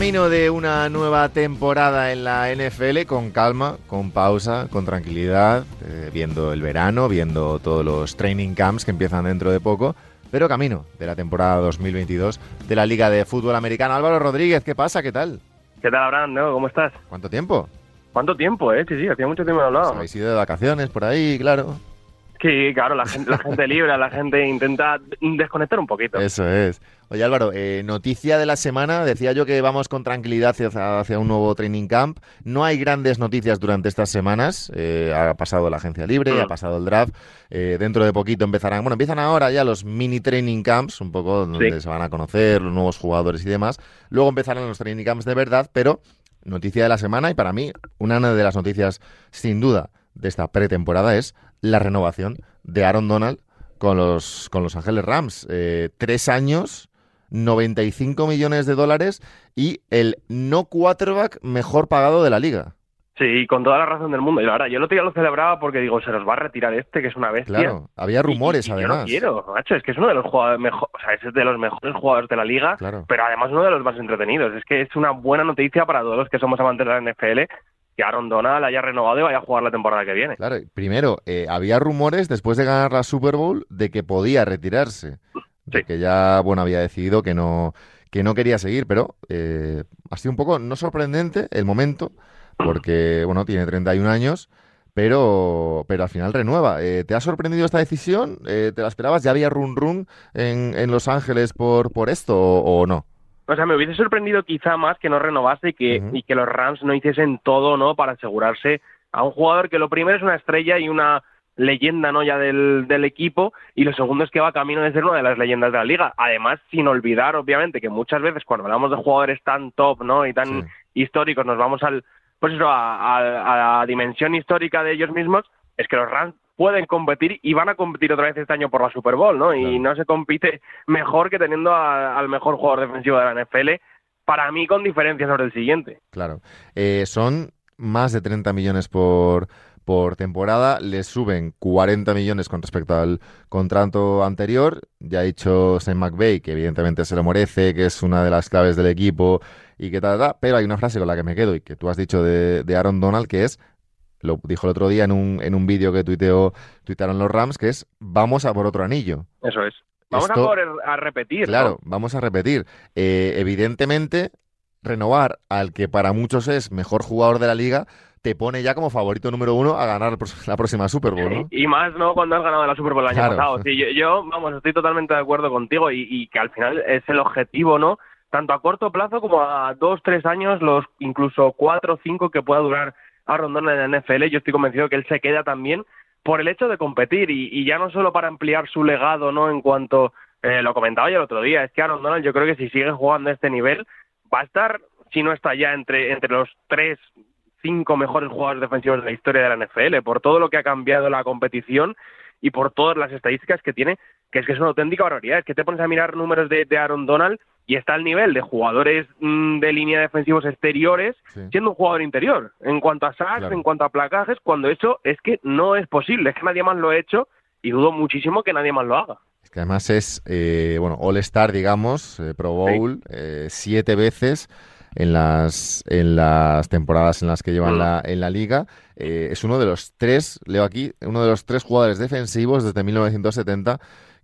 Camino de una nueva temporada en la NFL con calma, con pausa, con tranquilidad, eh, viendo el verano, viendo todos los training camps que empiezan dentro de poco, pero camino de la temporada 2022 de la Liga de Fútbol Americano. Álvaro Rodríguez, ¿qué pasa? ¿Qué tal? ¿Qué tal, Abraham? ¿No? ¿Cómo estás? ¿Cuánto tiempo? ¿Cuánto tiempo, eh? Sí, sí, hacía mucho tiempo no hablado. Habéis ido de vacaciones por ahí, claro. Sí, claro, la gente, la gente libre, la gente intenta desconectar un poquito. Eso es. Oye Álvaro, eh, noticia de la semana, decía yo que vamos con tranquilidad hacia, hacia, un nuevo training camp. No hay grandes noticias durante estas semanas. Eh, ha pasado la agencia libre, Mm. ha pasado el draft. Eh, dentro de poquito empezarán, bueno, empiezan ahora ya los mini training camps, un poco donde Sí. se van a conocer los nuevos jugadores y demás. Luego empezarán los training camps de verdad, pero noticia de la semana y para mí una de las noticias sin duda de esta pretemporada es la renovación de Aaron Donald con los, con los Ángeles Rams. Eh, tres años, 95 millones de dólares y el no quarterback mejor pagado de la liga. Sí, con toda la razón del mundo. Y verdad, yo el otro día lo celebraba porque digo, se nos va a retirar este, que es una bestia. Claro, había rumores Y- y- y además. Yo no quiero, macho, es que es uno de los jugadores mejor, o sea, es de los mejores jugadores de la liga, Claro. pero además uno de los más entretenidos. Es que es una buena noticia para todos los que somos amantes de la NFL que Aaron Donald haya renovado y vaya a jugar la temporada que viene. Claro, primero, eh, había rumores después de ganar la Super Bowl de que podía retirarse. De Sí. que ya, bueno, había decidido que no, que no quería seguir, pero eh, ha sido un poco, no sorprendente el momento, porque, bueno, tiene 31 años, pero, pero al final renueva. Eh, ¿Te ha sorprendido esta decisión? Eh, ¿Te la esperabas? ¿Ya había run run en, en Los Ángeles por, por esto o, o no? O sea, me hubiese sorprendido quizá más que no renovase y que, y que los Rams no hiciesen todo, ¿no? Para asegurarse a un jugador que lo primero es una estrella y una leyenda, ¿no? Ya del, del equipo y lo segundo es que va camino de ser una de las leyendas de la liga. Además, sin olvidar, obviamente, que muchas veces cuando hablamos de jugadores tan top, ¿no? Y tan Sí. históricos, nos vamos al, pues eso, a, a- a la dimensión histórica de ellos mismos, es que los Rams pueden competir y van a competir otra vez este año por la Super Bowl, ¿no? Y no se compite mejor que teniendo a- al mejor jugador defensivo de la NFL, para mí con diferencia sobre el siguiente. Claro. Eh, son más de 30 millones por, por temporada. Les suben 40 millones con respecto al contrato anterior. Ya ha dicho Sam McVay que evidentemente se lo merece, que es una de las claves del equipo y que tal, tal. Pero hay una frase con la que me quedo y que tú has dicho de, de Aaron Donald que es, lo dijo el otro día en un, en un vídeo que tuiteó, tuitearon los Rams, que es vamos a por otro anillo. Eso es. Vamos Esto- a, por, a repetir. ¿no? Claro, vamos a repetir. Eh, evidentemente, renovar al que para muchos es mejor jugador de la liga te pone ya como favorito número uno a ganar la próxima Super Bowl, ¿no? Y más, ¿no? Cuando has ganado la Super Bowl el año Claro. pasado. Sí, yo, yo, vamos, estoy totalmente de acuerdo contigo y, y que al final es el objetivo, ¿no? Tanto a corto plazo como a dos, tres años, los incluso cuatro o cinco que pueda durar Aaron Donald en la NFL. Yo estoy convencido que él se queda también por el hecho de competir y, y ya no solo para ampliar su legado, ¿no? En cuanto, eh, lo comentaba yo el otro día, es que Aaron Donald yo creo que si sigue jugando a este nivel va a estar, si no está ya entre, entre los tres cinco mejores jugadores defensivos de la historia de la NFL, por todo lo que ha cambiado la competición y por todas las estadísticas que tiene, que es que es una auténtica barbaridad. Es que te pones a mirar números de, de Aaron Donald y está al nivel de jugadores mm, de línea defensivos exteriores, Sí. siendo un jugador interior, en cuanto a sacks, Claro. en cuanto a placajes, cuando eso es que no es posible, es que nadie más lo ha hecho y dudo muchísimo que nadie más lo haga. Es que además es, eh, bueno, All-Star, digamos, eh, Pro Bowl, eh, siete veces en las, en las temporadas en las que llevan Mm. la, en la liga. Eh, es uno de los tres, leo aquí, uno de los tres jugadores defensivos desde 1970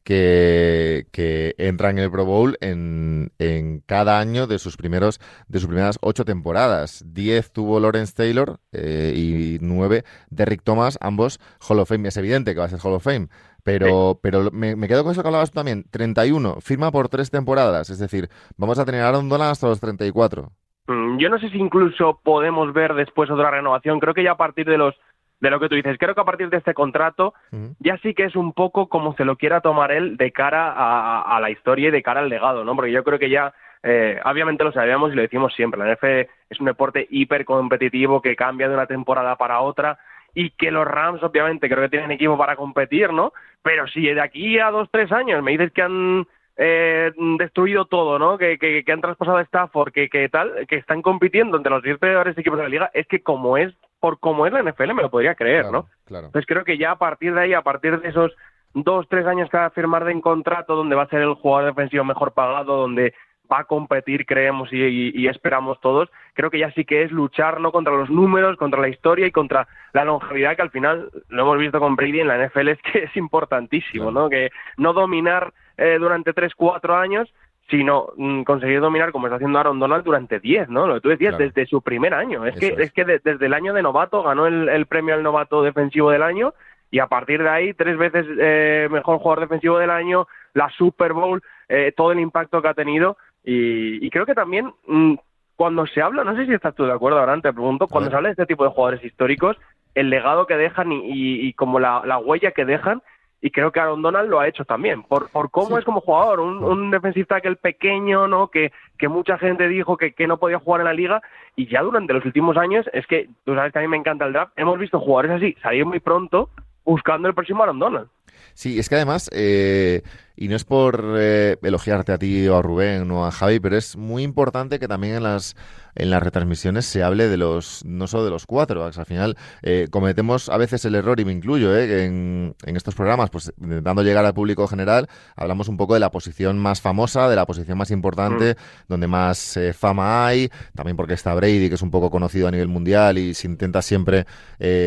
que, que entran en el Pro Bowl en, en cada año de sus primeros de sus primeras ocho temporadas. Diez tuvo Lawrence Taylor eh, y nueve Derrick Thomas, ambos Hall of Fame. Es evidente que va a ser Hall of Fame, pero, pero me, me quedo con eso que hablabas tú también. 31, firma por tres temporadas, es decir, vamos a tener a Aaron Donald hasta los 34. Mm, Yo no sé si incluso podemos ver después otra renovación. Creo que ya a partir de los de lo que tú dices, creo que a partir de este contrato ya sí que es un poco como se lo quiera tomar él de cara a, a la historia y de cara al legado, ¿no? Porque yo creo que ya, eh, obviamente lo sabíamos y lo decimos siempre, la NFL es un deporte hiper competitivo que cambia de una temporada para otra y que los Rams obviamente creo que tienen equipo para competir, ¿no? Pero si de aquí a dos, tres años me dices que han eh, destruido todo, ¿no? Que, que, que han traspasado a Stafford, que, que tal, que están compitiendo entre los 10 peores equipos de la liga, es que como es, por como es la NFL me lo podría creer, Claro, ¿no? Claro. Entonces creo que ya a partir de ahí, a partir de esos dos, tres años que va a firmar de un contrato donde va a ser el jugador defensivo mejor pagado, donde va a competir, creemos y, esperamos todos, creo que ya sí que es luchar no contra los números, contra la historia y contra la longevidad que al final lo hemos visto con Brady en la NFL es que es importantísimo, ¿no? Que no dominar eh, durante tres, cuatro años, sino mm, conseguir dominar como está haciendo Aaron Donald durante 10, ¿no? Lo que tú decías, desde su primer año. Es que, es. que desde el año de novato ganó el, premio al novato defensivo del año y a partir de ahí tres veces eh, mejor jugador defensivo del año, la Super Bowl, eh, todo el impacto que ha tenido y, creo que también mm, cuando se habla, no sé si estás tú de acuerdo ahora, te pregunto, cuando se habla de este tipo de jugadores históricos, el legado que dejan y, como la huella que dejan y creo que Aaron Donald lo ha hecho también, por, por cómo es como jugador, un, un defensive tackle pequeño, ¿no? Que, que mucha gente dijo que, que no podía jugar en la liga y ya durante los últimos años, es que tú sabes que a mí me encanta el draft, hemos visto jugadores así salir muy pronto buscando el próximo Aaron Donald. Sí, es que además, eh, y no es por eh, elogiarte a ti o a Rubén o a Javi, pero es muy importante que también en las en las retransmisiones se hable de los no solo de los cuatro. Al final eh, cometemos a veces el error, y me incluyo, en, en, estos programas, pues intentando llegar al público general, hablamos un poco de la posición más famosa, de la posición más importante, mm. donde más fama hay, también porque está Brady, que es un poco conocido a nivel mundial y se intenta siempre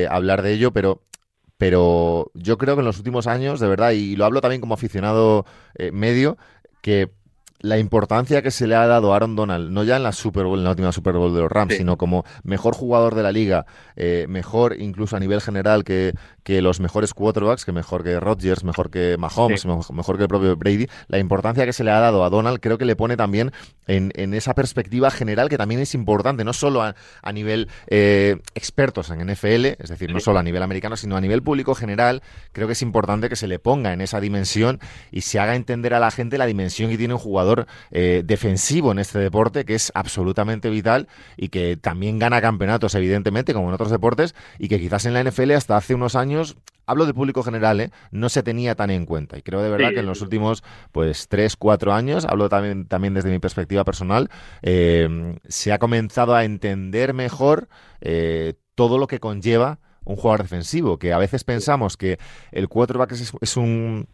hablar de ello, pero pero yo creo que en los últimos años, de verdad, y lo hablo también como aficionado eh, medio, que la importancia que se le ha dado a Aaron Donald, no ya en la Super Bowl, en la última Super Bowl de los Rams, sino como mejor jugador de la liga, eh, mejor incluso a nivel general que, que, los mejores quarterbacks, que mejor que Rodgers, mejor que Mahomes, mejor, que el propio Brady, la importancia que se le ha dado a Donald creo que le pone también en, en esa perspectiva general que también es importante, no solo a, nivel eh, expertos en NFL, es decir, no solo a nivel americano, sino a nivel público general, creo que es importante que se le ponga en esa dimensión y se haga entender a la gente la dimensión que tiene un jugador eh, defensivo en este deporte que es absolutamente vital y que también gana campeonatos, evidentemente, como en otros deportes, y que quizás en la NFL hasta hace unos años hablo de público general, ¿eh? no se tenía tan en cuenta. Y creo de verdad que en los últimos pues tres, cuatro años, hablo también, también desde mi perspectiva personal, eh, se ha comenzado a entender mejor todo lo que conlleva un jugador defensivo, que a veces pensamos que el quarterback es un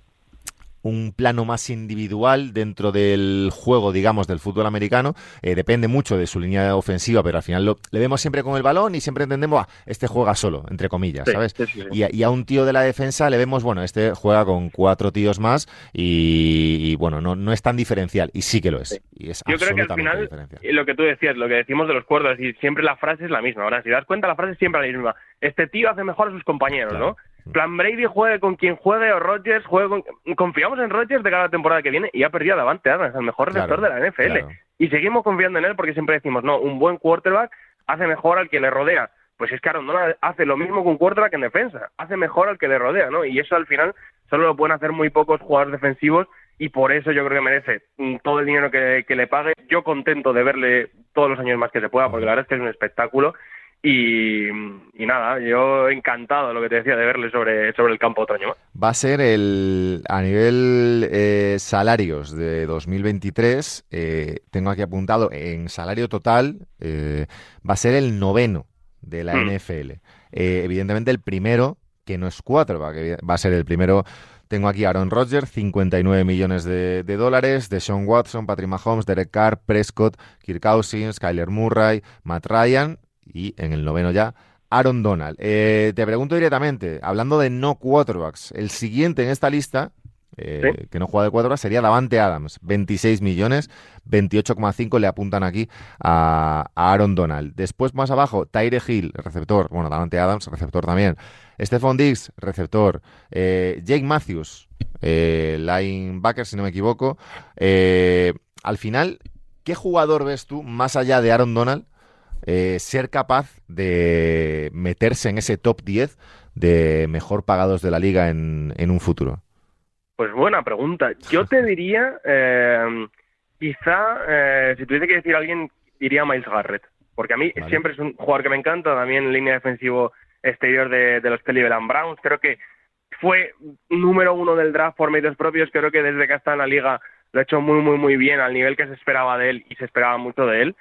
un plano más individual dentro del juego, digamos, del fútbol americano. Eh, depende mucho de su línea ofensiva, pero al final lo, le vemos siempre con el balón y siempre entendemos, ah, este juega solo, entre comillas, ¿sabes? y, a, un tío de la defensa le vemos, bueno, este juega con cuatro tíos más y, bueno, no, no es tan diferencial. Y sí que lo es. Y es Yo creo que al final, lo que tú decías, lo que decimos de los cuerdos, y siempre la frase es la misma. Ahora, si das cuenta, la frase es siempre la misma. Este tío hace mejor a sus compañeros, ¿no? plan Brady juegue con quien juegue o Rodgers juegue con... Confiamos en Rodgers de cada temporada que viene y ha perdido a Davante Adams, el mejor receptor de la NFL. Y seguimos confiando en él porque siempre decimos, no, un buen quarterback hace mejor al que le rodea. Pues es que Aaron Donald hace lo mismo con un quarterback en defensa, hace mejor al que le rodea, ¿no? Y eso al final solo lo pueden hacer muy pocos jugadores defensivos y por eso yo creo que merece todo el dinero que, que le pague. Yo contento de verle todos los años más que se pueda, porque la verdad es que es un espectáculo y, nada, yo encantado lo que te decía de verle sobre, sobre el campo otro año Va a ser el a nivel eh, salarios de 2023, eh, tengo aquí apuntado en salario total, eh, va a ser el noveno de la hmm. NFL. evidentemente el primero, que no es cuatro, va, a ser el primero tengo aquí Aaron Rodgers, 59 millones de, dólares, de Sean Watson, Patrick Mahomes, Derek Carr, Prescott, Kirk Cousins, Kyler Murray, Matt Ryan y en el noveno ya Aaron Donald. Eh, te pregunto directamente, hablando de no quarterbacks, el siguiente en esta lista, eh, que no juega de quarterback, sería Davante Adams, 26 millones, 28,5 le apuntan aquí a, Aaron Donald. Después más abajo, Tyre Hill, receptor, bueno, Davante Adams, receptor también. Stephon Diggs, receptor. Eh, Jake Matthews, linebacker, si no me equivoco. al final, ¿qué jugador ves tú, más allá de Aaron Donald, eh, ser capaz de meterse en ese top 10 de mejor pagados de la liga en, un futuro? Pues buena pregunta. Yo te diría, eh, quizá, eh, si tuviese que decir a alguien, diría Miles Garrett. Porque a mí siempre es un jugador que me encanta, también en línea defensivo exterior de, de los Cleveland Browns. Creo que fue número uno del draft por medios propios. Creo que desde que está en la liga lo ha hecho muy, muy, muy bien al nivel que se esperaba de él y se esperaba mucho de él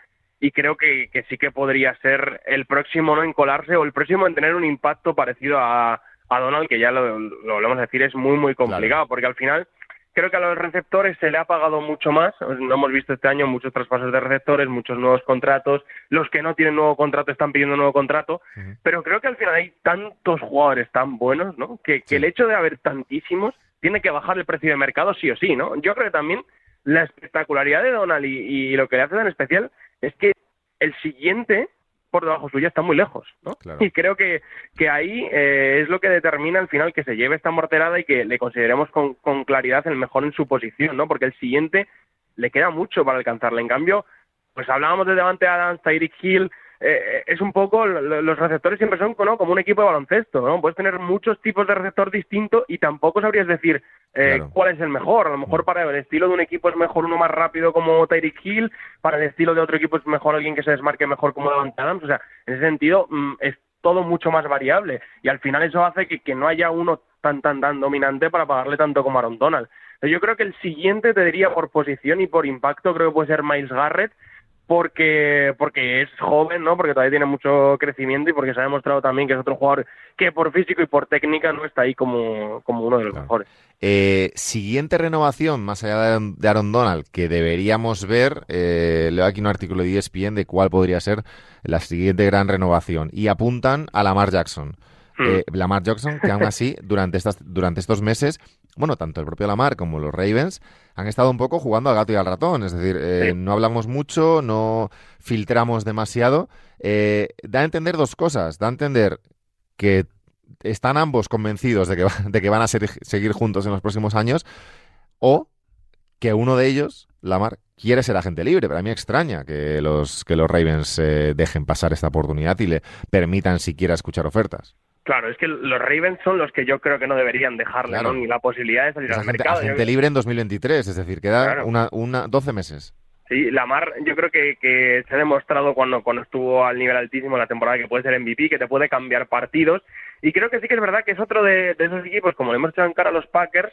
y creo que, sí que podría ser el próximo no en colarse o el próximo en tener un impacto parecido a, Donald, que ya lo, lo volvemos a decir, es muy, muy complicado, porque al final Creo que a los receptores se le ha pagado mucho más. No hemos visto este año muchos traspasos de receptores, muchos nuevos contratos. Los que no tienen nuevo contrato están pidiendo nuevo contrato. Pero creo que al final hay tantos jugadores tan buenos, ¿no? Que, que el hecho de haber tantísimos tiene que bajar el precio de mercado sí o sí, ¿no? Yo creo que también la espectacularidad de Donald y, lo que le hace tan especial es que el siguiente por debajo suya está muy lejos, ¿no? Y creo que, que ahí eh, es lo que determina al final que se lleve esta morterada y que le consideremos con, con claridad el mejor en su posición, ¿no? Porque el siguiente le queda mucho para alcanzarle. En cambio, pues hablábamos de Devante Adams, Tyreek Hill, eh, es un poco, los receptores siempre son como un equipo de baloncesto, ¿no? Puedes tener muchos tipos de receptor distintos y tampoco sabrías decir eh, cuál es el mejor. A lo mejor para el estilo de un equipo es mejor uno más rápido como Tyreek Hill, para el estilo de otro equipo es mejor alguien que se desmarque mejor como Davante Adams. O sea, en ese sentido mm, es todo mucho más variable y al final eso hace que, que no haya uno tan tan tan dominante para pagarle tanto como Aaron Donald. Yo creo que el siguiente te diría por posición y por impacto creo que puede ser Miles Garrett porque porque es joven, ¿no? Porque todavía tiene mucho crecimiento y porque se ha demostrado también que es otro jugador que por físico y por técnica no está ahí como, como uno de los mejores. Eh, siguiente renovación, más allá de Aaron Donald, que deberíamos ver, eh, leo aquí un artículo de ESPN de cuál podría ser la siguiente gran renovación y apuntan a Lamar Jackson. Hmm. Eh, Lamar Jackson, que aún así, durante, estas, durante estos meses, bueno, tanto el propio Lamar como los Ravens han estado un poco jugando al gato y al ratón. Es decir, eh, no hablamos mucho, no filtramos demasiado. Eh, da a entender dos cosas. Da a entender que están ambos convencidos de que, de que van a seguir juntos en los próximos años o que uno de ellos, Lamar, quiere ser agente libre. Pero a mí extraña que los, que los Ravens eh, dejen pasar esta oportunidad y le permitan siquiera escuchar ofertas. Claro, es que los Ravens son los que yo creo que no deberían dejarle ni la posibilidad de salir al mercado. Agente libre en 2023, es decir, queda una, una 12 meses. Sí, Lamar yo creo que, que se ha demostrado cuando, cuando estuvo al nivel altísimo en la temporada que puede ser MVP, que te puede cambiar partidos. Y creo que sí que es verdad que es otro de, de esos equipos, como le hemos echado en cara a los Packers,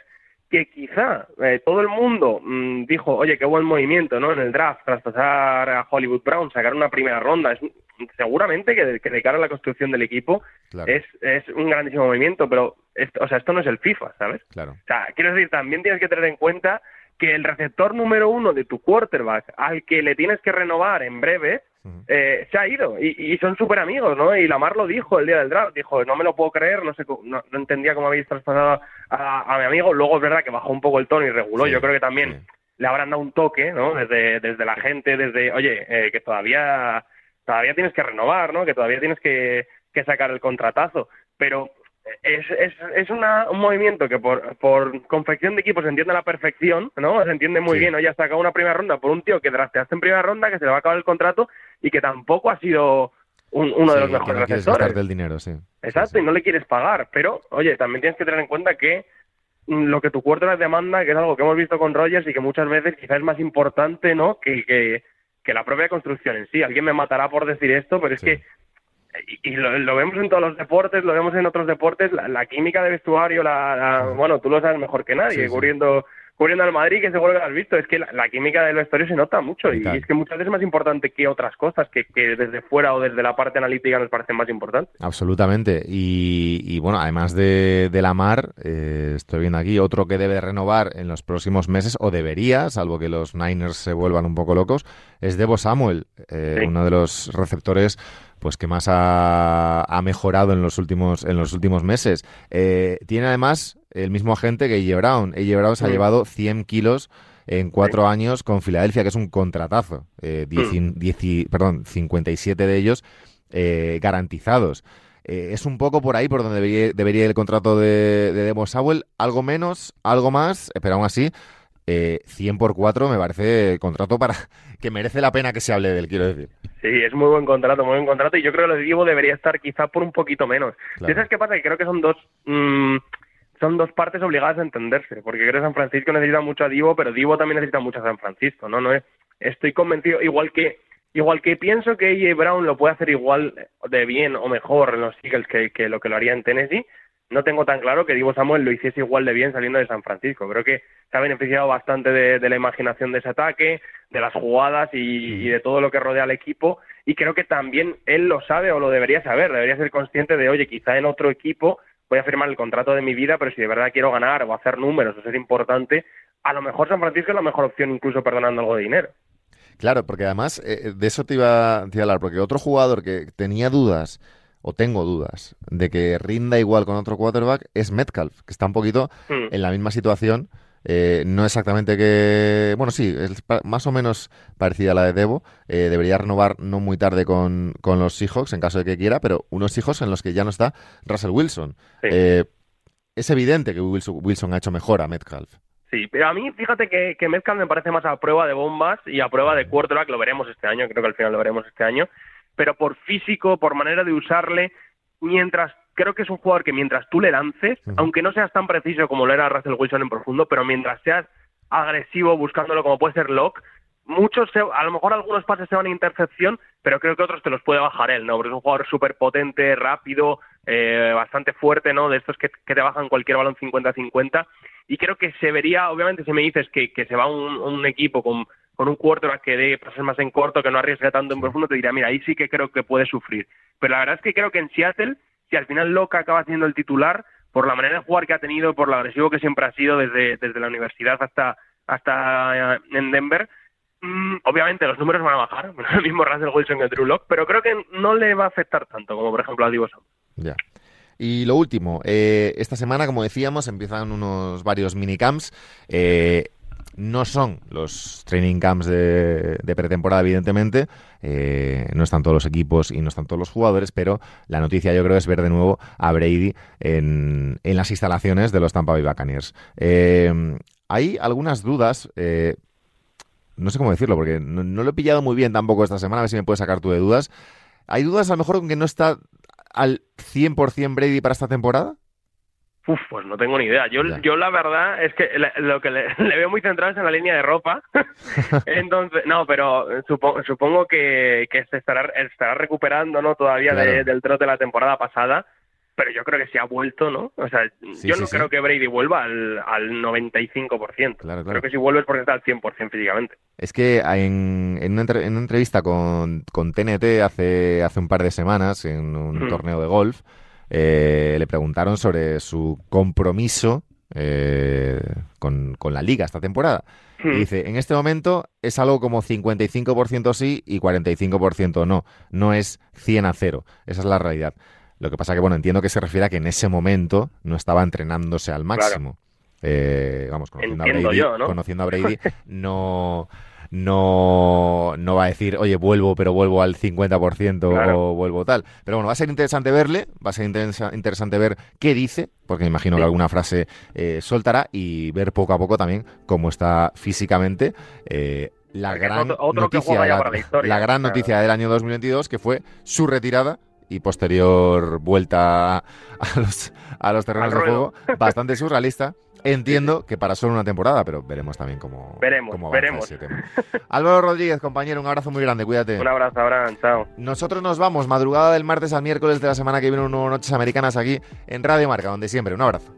que quizá eh, todo el mundo mm, dijo, oye, qué buen movimiento, ¿no? En el draft, traspasar a Hollywood Brown, sacar una primera ronda. Es, seguramente que de, cara a la construcción del equipo es, es un grandísimo movimiento, pero esto, o sea, esto no es el FIFA, ¿sabes? Claro. O sea, quiero decir, también tienes que tener en cuenta que el receptor número uno de tu quarterback, al que le tienes que renovar en breve, eh, se ha ido y, son súper amigos, ¿no? Y Lamar lo dijo el día del draft, dijo, no me lo puedo creer, no sé, no, entendía cómo habéis traspasado a, mi amigo, luego es verdad que bajó un poco el tono y reguló, yo creo que también le habrán dado un toque, ¿no? Desde, desde la gente, desde, oye, eh, que todavía, todavía tienes que renovar, ¿no? Que todavía tienes que, que sacar el contratazo, pero es, es, es una, un movimiento que por, por confección de equipos se entiende a la perfección, ¿no? Se entiende muy bien. Oye, has sacado una primera ronda por un tío que drafteaste en primera ronda, que se le va a acabar el contrato y que tampoco ha sido uno de los mejores que receptores. del dinero, sí. Exacto, y no le quieres pagar. Pero, oye, también tienes que tener en cuenta que lo que tu cuarto demanda, que es algo que hemos visto con Rogers y que muchas veces quizás es más importante, ¿no? Que, que, que la propia construcción en sí. Alguien me matará por decir esto, pero es que y, lo, vemos en todos los deportes, lo vemos en otros deportes, la, química de vestuario, la, bueno, tú lo sabes mejor que nadie, cubriendo cubriendo al Madrid, que seguro que lo has visto, es que la, química del vestuario se nota mucho y, es que muchas veces es más importante que otras cosas que, desde fuera o desde la parte analítica nos parecen más importantes. Absolutamente. Y, bueno, además de, de la mar, eh, estoy viendo aquí otro que debe renovar en los próximos meses, o debería, salvo que los Niners se vuelvan un poco locos, es Debo Samuel, eh, uno de los receptores pues que más ha, mejorado en los últimos en los últimos meses. Eh, tiene además el mismo agente que A.J. Brown. A.J. Brown se ha llevado 100 kilos en cuatro años con Filadelfia, que es un contratazo. Eh, perdón, 57 de ellos eh, garantizados. Eh, es un poco por ahí por donde debería, debería ir el contrato de, de Debo Sowell. Algo menos, algo más, pero aún así, 100 por 4 me parece contrato para que merece la pena que se hable de él, quiero decir. Sí, es muy buen contrato, muy buen contrato, y yo creo que lo de Divo debería estar quizá por un poquito menos. ¿Sabes qué pasa? Que creo que son dos... Mm, son dos partes obligadas a entenderse, porque creo que San Francisco necesita mucho a Divo, pero Divo también necesita mucho a San Francisco, ¿no? no estoy convencido, igual que igual que pienso que AJ Brown lo puede hacer igual de bien o mejor en los Eagles que, que lo que lo haría en Tennessee, no tengo tan claro que Divo Samuel lo hiciese igual de bien saliendo de San Francisco. Creo que se ha beneficiado bastante de, la imaginación de ese ataque, de las jugadas y, de todo lo que rodea al equipo. Y creo que también él lo sabe o lo debería saber. Debería ser consciente de, oye, quizá en otro equipo voy a firmar el contrato de mi vida, pero si de verdad quiero ganar o hacer números o ser importante, a lo mejor San Francisco es la mejor opción, incluso perdonando algo de dinero. Claro, porque además eh, de eso te iba, te iba a hablar, porque otro jugador que tenía dudas o tengo dudas de que rinda igual con otro quarterback es Metcalf, que está un poquito Hmm. en la misma situación. Eh, no exactamente que. Bueno, sí, es más o menos parecida a la de Debo. Eh, debería renovar no muy tarde con, con los Seahawks en caso de que quiera, pero unos Seahawks en los que ya no está Russell Wilson. Sí. Eh, es evidente que Wilson, Wilson ha hecho mejor a Metcalf. Sí, pero a mí fíjate que, que Metcalf me parece más a prueba de bombas y a prueba de quarterback, lo veremos este año, creo que al final lo veremos este año, pero por físico, por manera de usarle, mientras creo que es un jugador que mientras tú le lances, aunque no seas tan preciso como lo era Russell Wilson en profundo, pero mientras seas agresivo buscándolo como puede ser Locke, muchos, se- a lo mejor algunos pases se van a intercepción, pero creo que otros te los puede bajar él, ¿no? Porque es un jugador súper potente, rápido, eh, bastante fuerte, ¿no? De estos que, que te bajan cualquier balón 50-50. Y creo que se vería, obviamente, si me dices que, que se va un, un equipo con, con un quarterback que dé pases más en corto, que no arriesgue tanto en profundo, te diría, mira, ahí sí que creo que puede sufrir. Pero la verdad es que creo que en Seattle, si al final Locke acaba siendo el titular, por la manera de jugar que ha tenido, por lo agresivo que siempre ha sido desde, desde la universidad hasta, hasta eh, en Denver, mm, obviamente los números van a bajar, el mismo Russell Wilson que Drew Locke, pero creo que no le va a afectar tanto como por ejemplo a Divo. Ya. Y lo último, eh, esta semana, como decíamos, empiezan unos varios minicamps. Eh, no son los training camps de, pretemporada, evidentemente. Eh, no están todos los equipos y no están todos los jugadores, pero la noticia yo creo es ver de nuevo a Brady en, en las instalaciones de los Tampa Bay Buccaneers. Eh, hay algunas dudas. eh, no sé cómo decirlo, porque no, no lo he pillado muy bien tampoco esta semana. A ver si me puedes sacar tú de dudas. ¿Hay dudas a lo mejor con que no está al 100% Brady para esta temporada? Uf, pues no tengo ni idea. Yo, Ya. yo la verdad es que le- lo que le, le veo muy centrado es en la línea de ropa. Entonces, no, pero supo- supongo que, que se estará, estará recuperando, ¿no? Todavía de- Claro. del trote de la temporada pasada. Pero yo creo que se ha vuelto, ¿no? O sea, Sí, yo sí, no sí. creo que Brady vuelva al, al 95%. Claro, claro. Creo que si vuelve es porque está al 100% físicamente. Es que en, en una, en una entrevista con, con TNT hace, hace un par de semanas, en un torneo de golf, eh, le preguntaron sobre su compromiso eh, con, con la liga esta temporada. Y Hmm. dice, en este momento es algo como 55% sí y 45% no. No es 100 a 0. Esa es la realidad. Lo que pasa que, bueno, entiendo que se refiere a que en ese momento no estaba entrenándose al máximo. Eh, vamos, conociendo a Brady, yo, ¿no? conociendo a Brady, no, no, no va a decir, oye, vuelvo, pero vuelvo al 50% Claro. o vuelvo tal. Pero bueno, va a ser interesante verle, va a ser interesa- interesante ver qué dice, porque me imagino que alguna frase eh, soltará y ver poco a poco también cómo está físicamente. eh, la Porque gran, otro- noticia la, la historia, la gran noticia del año 2022, que fue su retirada y posterior vuelta a los, a los terrenos de juego, bastante surrealista. Entiendo que para solo una temporada, pero veremos también cómo, Veremos, cómo veremos. ese tema. Álvaro Rodríguez, compañero, un abrazo muy grande, cuídate. Un abrazo, Abraham. Chao. Nosotros nos vamos, madrugada del martes al miércoles de la semana que viene, un nuevo Noches Americanas aquí en Radio Marca, donde siempre. Un abrazo.